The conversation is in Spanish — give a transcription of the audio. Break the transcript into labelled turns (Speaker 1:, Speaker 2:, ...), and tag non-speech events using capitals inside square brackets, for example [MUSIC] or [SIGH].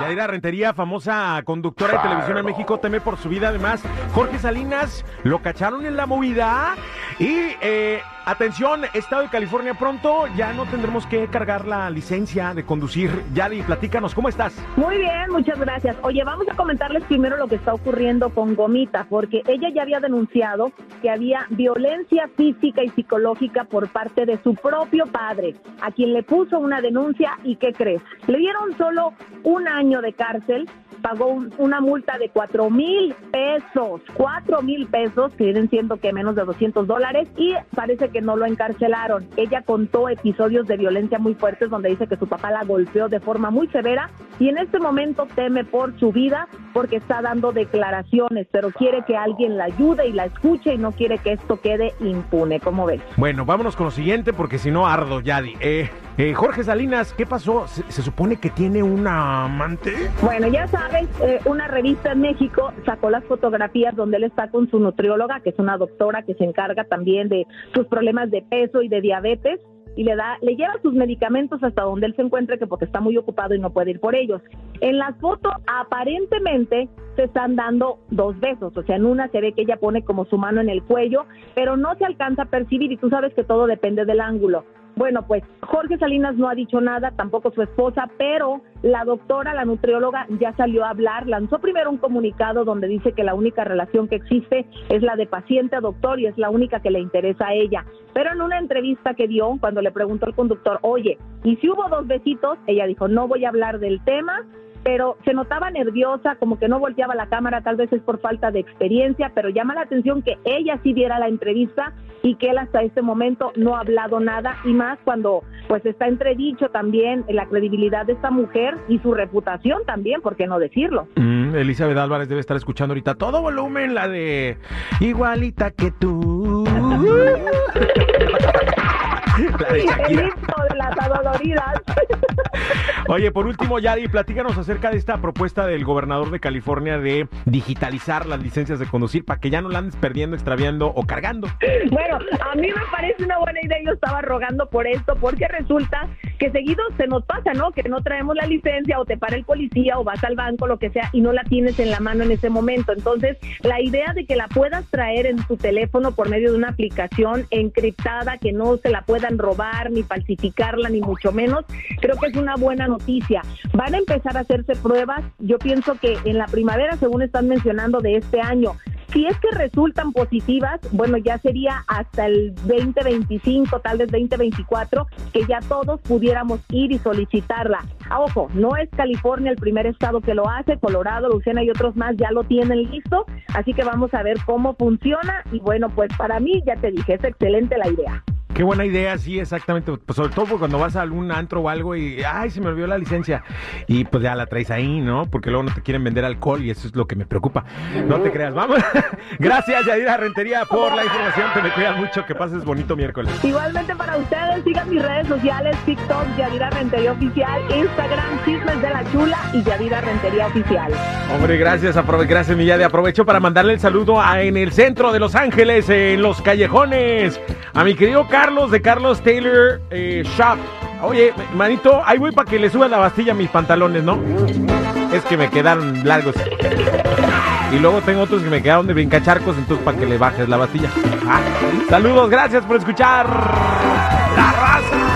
Speaker 1: Yadira Rentería, famosa conductora de televisión en México, teme por su vida. Además, Jorge Salinas lo cacharon en la movida. Y eh, atención, Estado de California, pronto ya no tendremos que cargar la licencia de conducir. Yadi, platícanos, ¿cómo estás?
Speaker 2: Muy bien, muchas gracias. Oye, vamos a comentarles primero lo que está ocurriendo con Gomita, porque ella ya había denunciado que había violencia física y psicológica por parte de su propio padre, a quien le puso una denuncia y ¿qué crees? Le dieron solo un año de cárcel pagó un- una multa de cuatro mil pesos, cuatro mil pesos, que vienen siendo que menos de 200 dólares, y parece que no lo encarcelaron. Ella contó episodios de violencia muy fuertes donde dice que su papá la golpeó de forma muy severa y en este momento teme por su vida porque está dando declaraciones, pero quiere que alguien la ayude y la escuche y no quiere que esto quede impune, ¿cómo ves?
Speaker 1: Bueno, vámonos con lo siguiente porque si no ardo, Yadi. Eh, eh, Jorge Salinas, ¿qué pasó? ¿Se, se supone que tiene una amante?
Speaker 2: Bueno, ya sabes, eh, una revista en México sacó las fotografías donde él está con su nutrióloga, que es una doctora que se encarga también de sus problemas de peso y de diabetes y le da, le lleva sus medicamentos hasta donde él se encuentre, que porque está muy ocupado y no puede ir por ellos. En las fotos aparentemente se están dando dos besos, o sea, en una se ve que ella pone como su mano en el cuello, pero no se alcanza a percibir y tú sabes que todo depende del ángulo. Bueno, pues Jorge Salinas no ha dicho nada, tampoco su esposa, pero la doctora, la nutrióloga, ya salió a hablar. Lanzó primero un comunicado donde dice que la única relación que existe es la de paciente a doctor y es la única que le interesa a ella. Pero en una entrevista que dio, cuando le preguntó al conductor, oye, ¿y si hubo dos besitos? Ella dijo, no voy a hablar del tema, pero se notaba nerviosa, como que no volteaba la cámara, tal vez es por falta de experiencia, pero llama la atención que ella sí viera la entrevista y que él hasta este momento no ha hablado nada y más cuando pues está entredicho también la credibilidad de esta mujer y su reputación también, ¿por qué no decirlo?
Speaker 1: Mm, Elizabeth Álvarez debe estar escuchando ahorita todo volumen, la de igualita que tú. [LAUGHS] la de
Speaker 2: El himno de las adoloridas. [LAUGHS]
Speaker 1: Oye, por último, Yadi, platícanos acerca de esta propuesta del gobernador de California de digitalizar las licencias de conducir para que ya no la andes perdiendo, extraviando o cargando.
Speaker 2: Bueno, a mí me parece una buena idea. Yo estaba rogando por esto porque resulta que seguido se nos pasa, ¿no? Que no traemos la licencia o te para el policía o vas al banco, lo que sea, y no la tienes en la mano en ese momento. Entonces, la idea de que la puedas traer en tu teléfono por medio de una aplicación encriptada, que no se la puedan robar ni falsificarla, ni mucho menos, creo que es una buena noticia. Van a empezar a hacerse pruebas. Yo pienso que en la primavera, según están mencionando, de este año, si es que resultan positivas, bueno, ya sería hasta el 2025, tal vez 2024, que ya todos pudiéramos ir y solicitarla. Ah, ojo, no es California el primer estado que lo hace, Colorado, Luciana y otros más ya lo tienen listo, así que vamos a ver cómo funciona y bueno, pues para mí ya te dije, es excelente la idea.
Speaker 1: Qué buena idea, sí, exactamente. Pues sobre todo cuando vas a algún antro o algo y, ay, se me olvidó la licencia. Y pues ya la traes ahí, ¿no? Porque luego no te quieren vender alcohol y eso es lo que me preocupa. No te creas, vamos. [LAUGHS] Gracias, Yadira Rentería, por la información. Te me cuidas mucho. Que pases bonito miércoles.
Speaker 2: Igualmente para ustedes, sigan mis redes sociales, TikTok, Yadira Rentería Oficial, Instagram, Chismes de la Chula y Yadira Rentería Oficial.
Speaker 1: Hombre, gracias, gracias, mi Yadi. Aprovecho para mandarle el saludo a, en el centro de Los Ángeles, en los callejones, a mi querido Carlos de Carlos Taylor eh, Shop. Oye, manito, ahí voy para que le suba la bastilla a mis pantalones, ¿no? Es que me quedaron largos. Y luego tengo otros que me quedaron de brincacharcos, entonces para que le bajes la bastilla. Ah, saludos, gracias por escuchar. La raza.